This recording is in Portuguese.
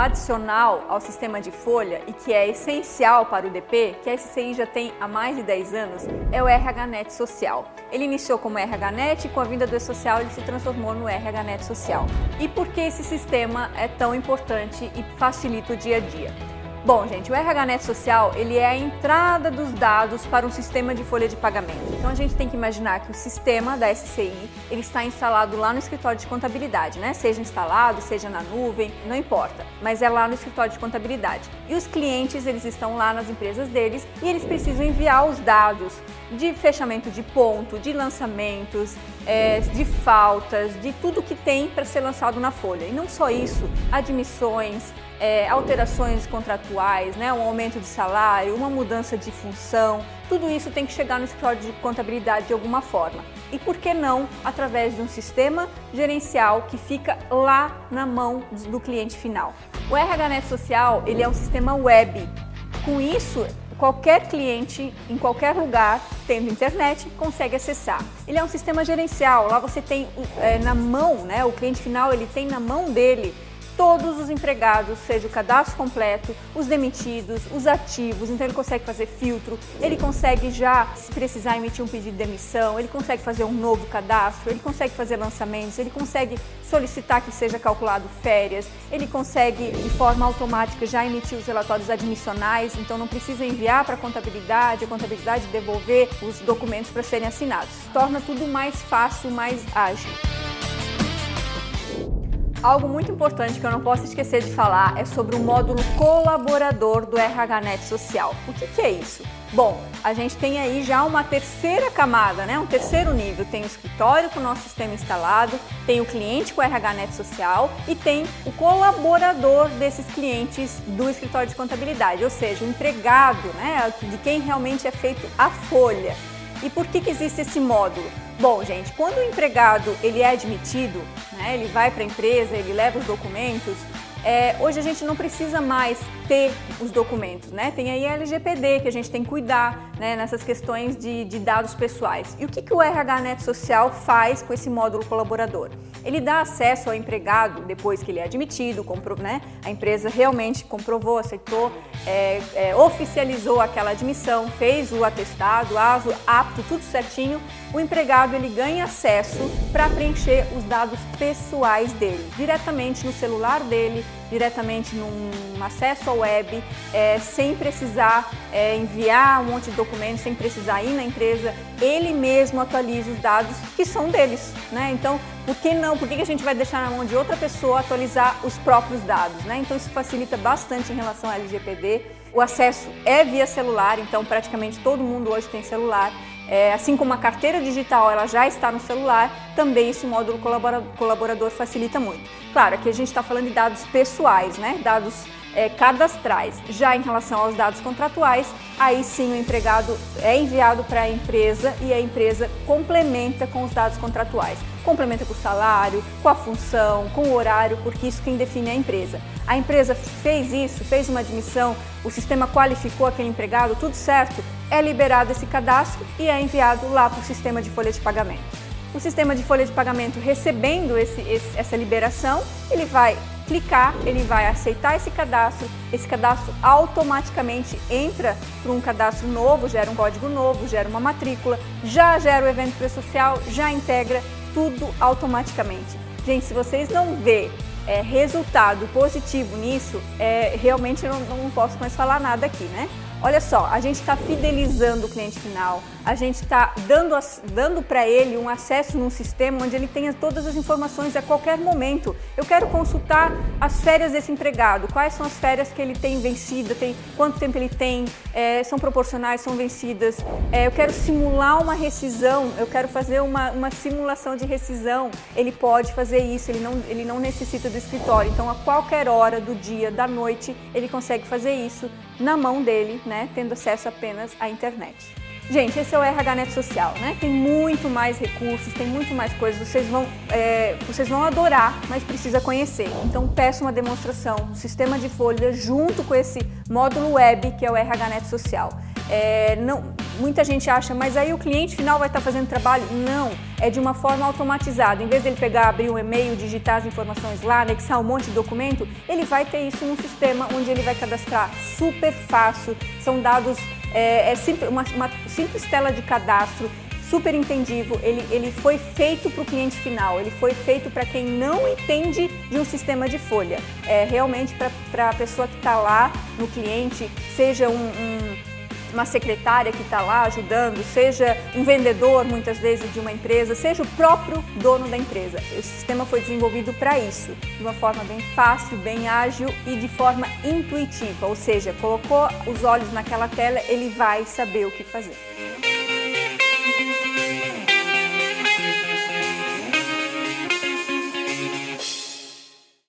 adicional ao sistema de folha e que é essencial para o DP, que a SCI já tem há mais de 10 anos, é o RHNet Social. Ele iniciou como RHNet e com a vinda do E-Social ele se transformou no RHNet Social. E por que esse sistema é tão importante e facilita o dia a dia? Bom, gente, o RHNet Social ele é a entrada dos dados para um sistema de folha de pagamento. Então a gente tem que imaginar que o sistema da SCI ele está instalado lá no escritório de contabilidade, né? Seja instalado, seja na nuvem, não importa, mas é lá no escritório de contabilidade. E os clientes eles estão lá nas empresas deles e eles precisam enviar os dados de fechamento de ponto, de lançamentos, é, de faltas, de tudo que tem para ser lançado na folha. E não só isso, admissões, é, alterações contratuais, né, um aumento de salário, uma mudança de função, tudo isso tem que chegar no escritório de contabilidade de alguma forma. E por que não através de um sistema gerencial que fica lá na mão do cliente final? O RHNet Social ele é um sistema web. Com isso, qualquer cliente em qualquer lugar, tendo internet, consegue acessar. Ele é um sistema gerencial. Lá você tem é, na mão, né? O cliente final ele tem na mão dele todos os empregados, seja o cadastro completo, os demitidos, os ativos, então ele consegue fazer filtro, ele consegue já, se precisar, emitir um pedido de demissão, ele consegue fazer um novo cadastro, ele consegue fazer lançamentos, ele consegue solicitar que seja calculado férias, ele consegue de forma automática já emitir os relatórios admissionais, então não precisa enviar para a contabilidade, a contabilidade devolver os documentos para serem assinados. Torna tudo mais fácil, mais ágil. Algo muito importante que eu não posso esquecer de falar é sobre o módulo colaborador do RHNet Social. O que, que é isso? Bom, a gente tem aí já uma terceira camada, né? um terceiro nível. Tem o escritório com o nosso sistema instalado, tem o cliente com o RHNet Social e tem o colaborador desses clientes do escritório de contabilidade, ou seja, o empregado, né? de quem realmente é feito a folha. E por que, que existe esse módulo? Bom, gente, quando o empregado ele é admitido, né, ele vai para a empresa, ele leva os documentos, é, hoje a gente não precisa mais ter os documentos, né? Tem aí a LGPD que a gente tem que cuidar né, nessas questões de, de dados pessoais. E o que, que o RHNet Social faz com esse módulo colaborador? Ele dá acesso ao empregado depois que ele é admitido, compro, né? a empresa realmente comprovou, aceitou, é, é, oficializou aquela admissão, fez o atestado, ASO, apto, tudo certinho. O empregado ele ganha acesso para preencher os dados pessoais dele, diretamente no celular dele, diretamente num acesso ao web, é, sem precisar é, enviar um monte de documentos, sem precisar ir na empresa, ele mesmo atualiza os dados que são deles. Né? Então, por que não? Por que a gente vai deixar na mão de outra pessoa atualizar os próprios dados? Né? Então, isso facilita bastante em relação ao LGPD. O acesso é via celular, então praticamente todo mundo hoje tem celular. É, assim como a carteira digital ela já está no celular, também esse módulo colaborador facilita muito. Claro, aqui a gente está falando de dados pessoais, né? dados é, cadastrais. Já em relação aos dados contratuais, aí sim o empregado é enviado para a empresa e a empresa complementa com os dados contratuais. Complementa com o salário, com a função, com o horário, porque isso quem define é a empresa. A empresa fez isso, fez uma admissão, o sistema qualificou aquele empregado, tudo certo, é liberado esse cadastro e é enviado lá para o sistema de folha de pagamento. O sistema de folha de pagamento recebendo esse, esse, essa liberação, ele vai clicar, ele vai aceitar esse cadastro, esse cadastro automaticamente entra para um cadastro novo, gera um código novo, gera uma matrícula, já gera o evento pré-social, já integra tudo automaticamente. Gente, se vocês não vê é, resultado positivo nisso, é, realmente eu não, não posso mais falar nada aqui, né? Olha só, a gente está fidelizando o cliente final, a gente está dando, dando para ele um acesso num sistema onde ele tenha todas as informações a qualquer momento. Eu quero consultar as férias desse empregado, quais são as férias que ele tem vencida, tem, quanto tempo ele tem, é, são proporcionais, são vencidas. É, eu quero simular uma rescisão, eu quero fazer uma, uma simulação de rescisão. Ele pode fazer isso, ele não, ele não necessita do escritório. Então, a qualquer hora do dia, da noite, ele consegue fazer isso na mão dele, né, tendo acesso apenas à internet. Gente, esse é o RHNet Social, né? Tem muito mais recursos, tem muito mais coisas. Vocês vão, é, vocês vão adorar, mas precisa conhecer. Então peço uma demonstração do sistema de folha junto com esse módulo web que é o RHNet Social. É, não, muita gente acha, mas aí o cliente final vai estar fazendo trabalho? Não, é de uma forma automatizada. Em vez dele pegar, abrir um e-mail, digitar as informações lá, anexar um monte de documento, ele vai ter isso num sistema onde ele vai cadastrar super fácil. São dados, é, é simples, uma, uma simples tela de cadastro super entendível, ele, ele foi feito para o cliente final, ele foi feito para quem não entende de um sistema de folha. É realmente para a pessoa que está lá no cliente, seja um, um uma secretária que está lá ajudando, seja um vendedor muitas vezes de uma empresa, seja o próprio dono da empresa. O sistema foi desenvolvido para isso, de uma forma bem fácil, bem ágil e de forma intuitiva, ou seja, colocou os olhos naquela tela, ele vai saber o que fazer.